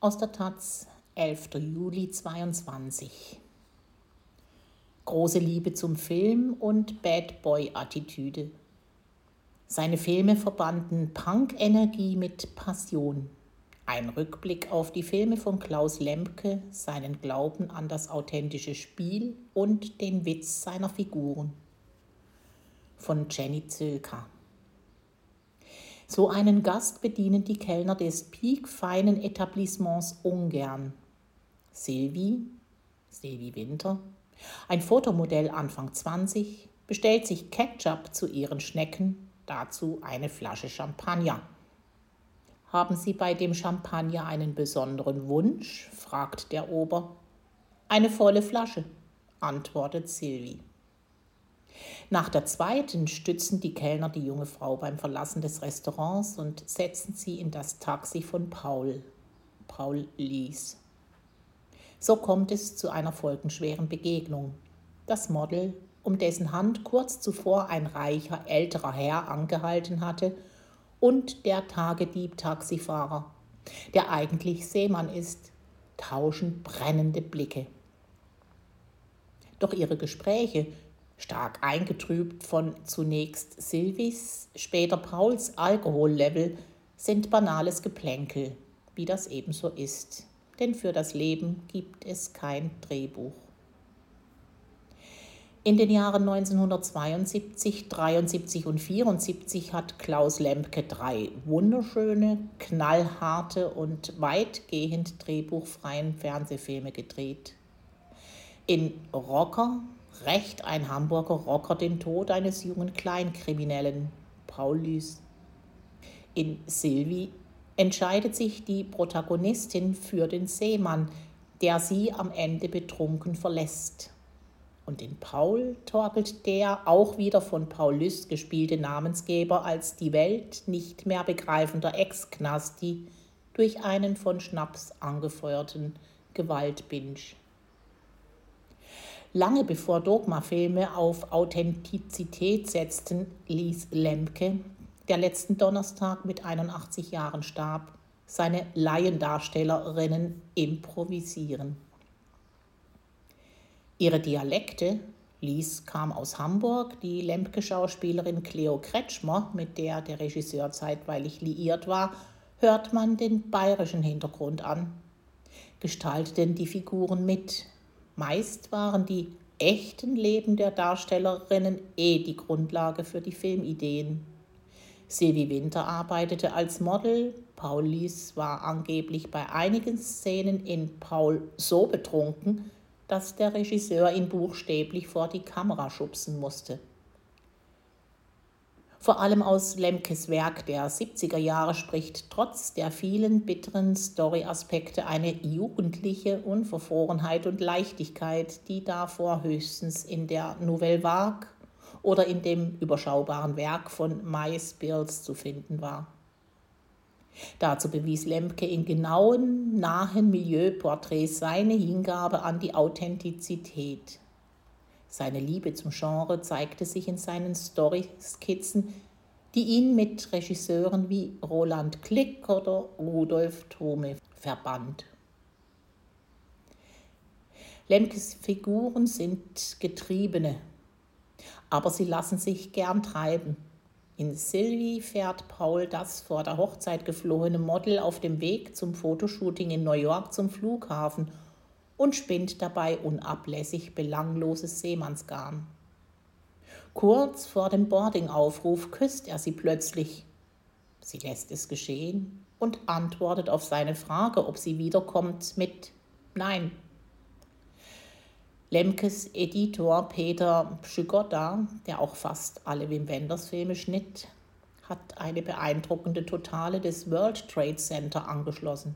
Aus der Taz, 11. Juli 22. Große Liebe zum Film und Bad Boy-Attitüde. Seine Filme verbanden Punk-Energie mit Passion. Ein Rückblick auf die Filme von Klaus Lemke, seinen Glauben an das authentische Spiel und den Witz seiner Figuren. Von Jenny Zülker. So einen Gast bedienen die Kellner des piekfeinen Etablissements ungern. Silvi, Silvi Winter, ein Fotomodell Anfang 20, bestellt sich Ketchup zu ihren Schnecken, dazu eine Flasche Champagner. Haben Sie bei dem Champagner einen besonderen Wunsch? fragt der Ober. Eine volle Flasche, antwortet Silvi. Nach der zweiten stützen die Kellner die junge Frau beim Verlassen des Restaurants und setzen sie in das Taxi von Paul. Paul Lies. So kommt es zu einer folgenschweren Begegnung. Das Model, um dessen Hand kurz zuvor ein reicher älterer Herr angehalten hatte, und der Tagedieb-Taxifahrer, der eigentlich Seemann ist, tauschen brennende Blicke. Doch ihre Gespräche stark eingetrübt von zunächst Silvis, später Pauls Alkohollevel, sind banales Geplänkel, wie das ebenso ist. Denn für das Leben gibt es kein Drehbuch. In den Jahren 1972, 73 und 74 hat Klaus Lemke drei wunderschöne, knallharte und weitgehend drehbuchfreien Fernsehfilme gedreht. In Rocker rächt ein Hamburger Rocker den Tod eines jungen Kleinkriminellen, Paul Lys. In Silvi entscheidet sich die Protagonistin für den Seemann, der sie am Ende betrunken verlässt. Und in Paul torkelt der auch wieder von Paul Lys gespielte Namensgeber als die Welt nicht mehr begreifender Ex-Knasti durch einen von Schnaps angefeuerten Gewaltbinge. Lange bevor Dogma-Filme auf Authentizität setzten, ließ Lemke, der letzten Donnerstag mit 81 Jahren starb, seine Laiendarstellerinnen improvisieren. Ihre Dialekte, Lies kam aus Hamburg, die Lemke-Schauspielerin Cleo Kretschmer, mit der der Regisseur zeitweilig liiert war, hört man den bayerischen Hintergrund an, gestalteten die Figuren mit, Meist waren die echten Leben der Darstellerinnen eh die Grundlage für die Filmideen. Silvi Winter arbeitete als Model, Paul Lies war angeblich bei einigen Szenen in Paul so betrunken, dass der Regisseur ihn buchstäblich vor die Kamera schubsen musste. Vor allem aus Lemkes Werk der 70er Jahre spricht trotz der vielen bitteren Story-Aspekte eine jugendliche Unverfrorenheit und Leichtigkeit, die davor höchstens in der Nouvelle Vague oder in dem überschaubaren Werk von Mais Bills zu finden war. Dazu bewies Lemke in genauen, nahen Milieuporträts seine Hingabe an die Authentizität. Seine Liebe zum Genre zeigte sich in seinen Story-Skizzen, die ihn mit Regisseuren wie Roland Klick oder Rudolf Thome verband. Lemkes Figuren sind Getriebene, aber sie lassen sich gern treiben. In Sylvie fährt Paul das vor der Hochzeit geflohene Model auf dem Weg zum Fotoshooting in New York zum Flughafen und spinnt dabei unablässig belangloses Seemannsgarn. Kurz vor dem Boardingaufruf küsst er sie plötzlich. Sie lässt es geschehen und antwortet auf seine Frage, ob sie wiederkommt, mit Nein. Lemkes Editor Peter Pschigotta, der auch fast alle Wim Wenders Filme schnitt, hat eine beeindruckende Totale des World Trade Center angeschlossen.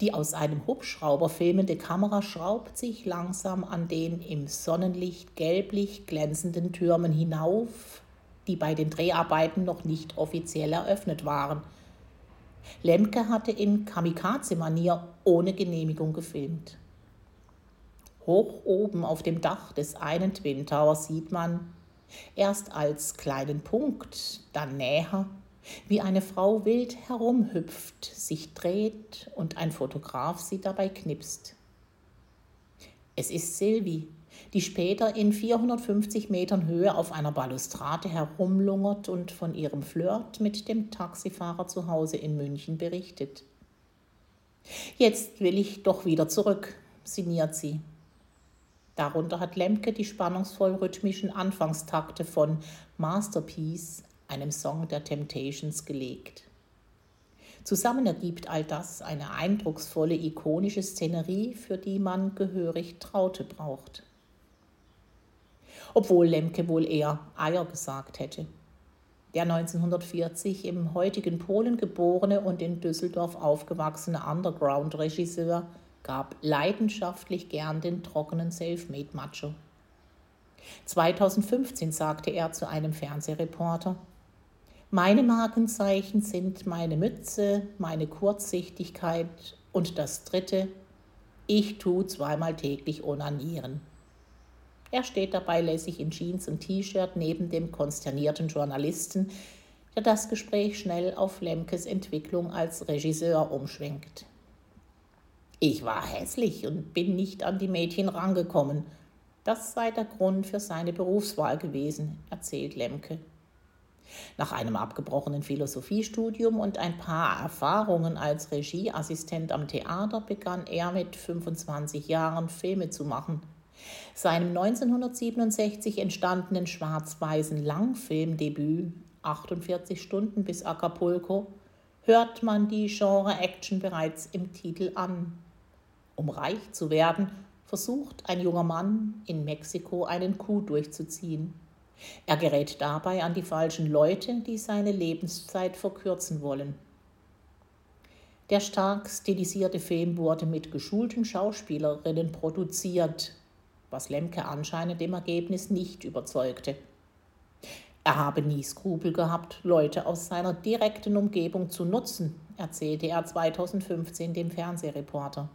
Die aus einem Hubschrauber filmende Kamera schraubt sich langsam an den im Sonnenlicht gelblich glänzenden Türmen hinauf, die bei den Dreharbeiten noch nicht offiziell eröffnet waren. Lemke hatte in Kamikaze-Manier ohne Genehmigung gefilmt. Hoch oben auf dem Dach des einen Twin Towers sieht man, erst als kleinen Punkt, dann näher, wie eine Frau wild herumhüpft, sich dreht und ein Fotograf sie dabei knipst. Es ist Sylvie, die später in 450 Metern Höhe auf einer Balustrade herumlungert und von ihrem Flirt mit dem Taxifahrer zu Hause in München berichtet. Jetzt will ich doch wieder zurück, sinniert sie. Darunter hat Lemke die spannungsvoll rhythmischen Anfangstakte von Masterpiece, einem Song der Temptations, gelegt. Zusammen ergibt all das eine eindrucksvolle, ikonische Szenerie, für die man gehörig Traute braucht. Obwohl Lemke wohl eher Eier gesagt hätte. Der 1940 im heutigen Polen geborene und in Düsseldorf aufgewachsene Underground-Regisseur gab leidenschaftlich gern den trockenen Selfmade-Macho. 2015 sagte er zu einem Fernsehreporter, meine Markenzeichen sind meine Mütze, meine Kurzsichtigkeit und das dritte, ich tue zweimal täglich onanieren. Er steht dabei lässig in Jeans und T-Shirt neben dem konsternierten Journalisten, der das Gespräch schnell auf Lemkes Entwicklung als Regisseur umschwenkt. Ich war hässlich und bin nicht an die Mädchen rangekommen. Das sei der Grund für seine Berufswahl gewesen, erzählt Lemke. Nach einem abgebrochenen Philosophiestudium und ein paar Erfahrungen als Regieassistent am Theater begann er mit 25 Jahren Filme zu machen. Seinem 1967 entstandenen schwarz-weißen Langfilmdebüt 48 Stunden bis Acapulco hört man die Genre-Action bereits im Titel an. Um reich zu werden, versucht ein junger Mann in Mexiko einen Coup durchzuziehen. Er gerät dabei an die falschen Leute, die seine Lebenszeit verkürzen wollen. Der stark stilisierte Film wurde mit geschulten Schauspielerinnen produziert, was Lemke anscheinend im Ergebnis nicht überzeugte. Er habe nie Skrupel gehabt, Leute aus seiner direkten Umgebung zu nutzen, erzählte er 2015 dem Fernsehreporter.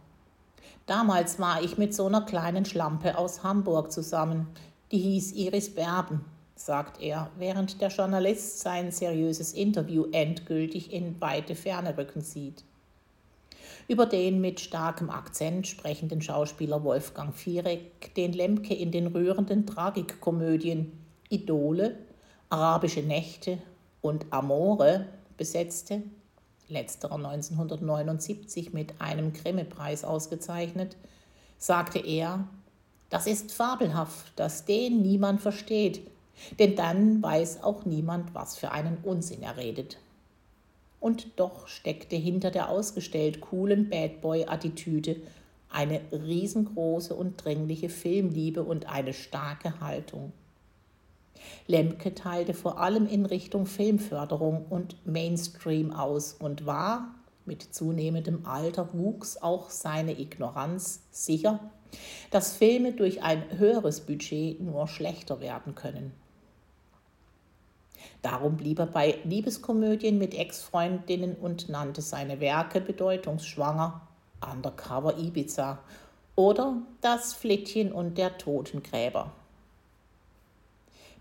Damals war ich mit so einer kleinen Schlampe aus Hamburg zusammen, die hieß Iris Berben, sagt er, während der Journalist sein seriöses Interview endgültig in weite Ferne rücken sieht. Über den mit starkem Akzent sprechenden Schauspieler Wolfgang Viereck, den Lemke in den rührenden Tragikkomödien Idole, Arabische Nächte und Amore besetzte, letzterer 1979 mit einem Grimme-Preis ausgezeichnet, sagte er, das ist fabelhaft, dass den niemand versteht, denn dann weiß auch niemand, was für einen Unsinn er redet. Und doch steckte hinter der ausgestellt coolen Bad Boy-Attitüde eine riesengroße und dringliche Filmliebe und eine starke Haltung. Lemke teilte vor allem in Richtung Filmförderung und Mainstream aus und war, mit zunehmendem Alter wuchs auch seine Ignoranz sicher, dass Filme durch ein höheres Budget nur schlechter werden können. Darum blieb er bei Liebeskomödien mit Ex-Freundinnen und nannte seine Werke bedeutungsschwanger Undercover Ibiza oder Das Flittchen und der Totengräber.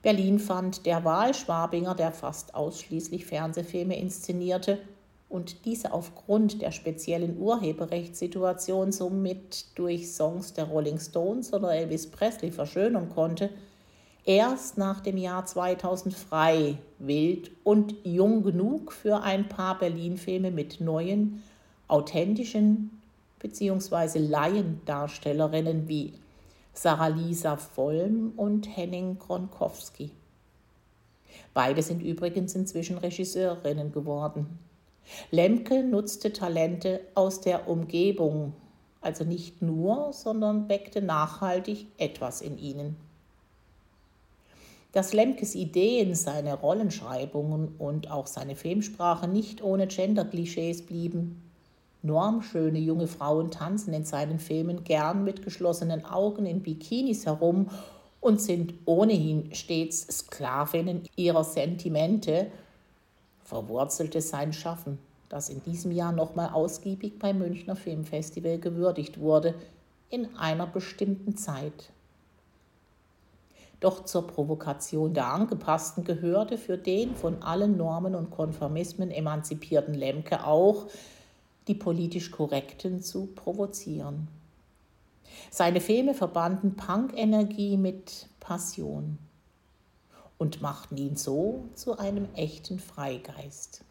Berlin fand der Wahlschwabinger, der fast ausschließlich Fernsehfilme inszenierte und diese aufgrund der speziellen Urheberrechtssituation somit durch Songs der Rolling Stones oder Elvis Presley verschönern konnte, erst nach dem Jahr 2000 frei, wild und jung genug für ein paar Berlin-Filme mit neuen, authentischen bzw. Laiendarstellerinnen wie Sarah Lisa Vollm und Henning Gronkowski. Beide sind übrigens inzwischen Regisseurinnen geworden. Lemke nutzte Talente aus der Umgebung, also nicht nur, sondern weckte nachhaltig etwas in ihnen. Dass Lemkes Ideen, seine Rollenschreibungen und auch seine Filmsprache nicht ohne Gender-Klischees blieben, Normschöne junge Frauen tanzen in seinen Filmen gern mit geschlossenen Augen in Bikinis herum und sind ohnehin stets Sklavinnen ihrer Sentimente, verwurzelte sein Schaffen, das in diesem Jahr nochmal ausgiebig beim Münchner Filmfestival gewürdigt wurde, in einer bestimmten Zeit. Doch zur Provokation der Angepassten gehörte für den von allen Normen und Konformismen emanzipierten Lemke auch, die politisch Korrekten zu provozieren. Seine Filme verbanden Punk-Energie mit Passion und machten ihn so zu einem echten Freigeist.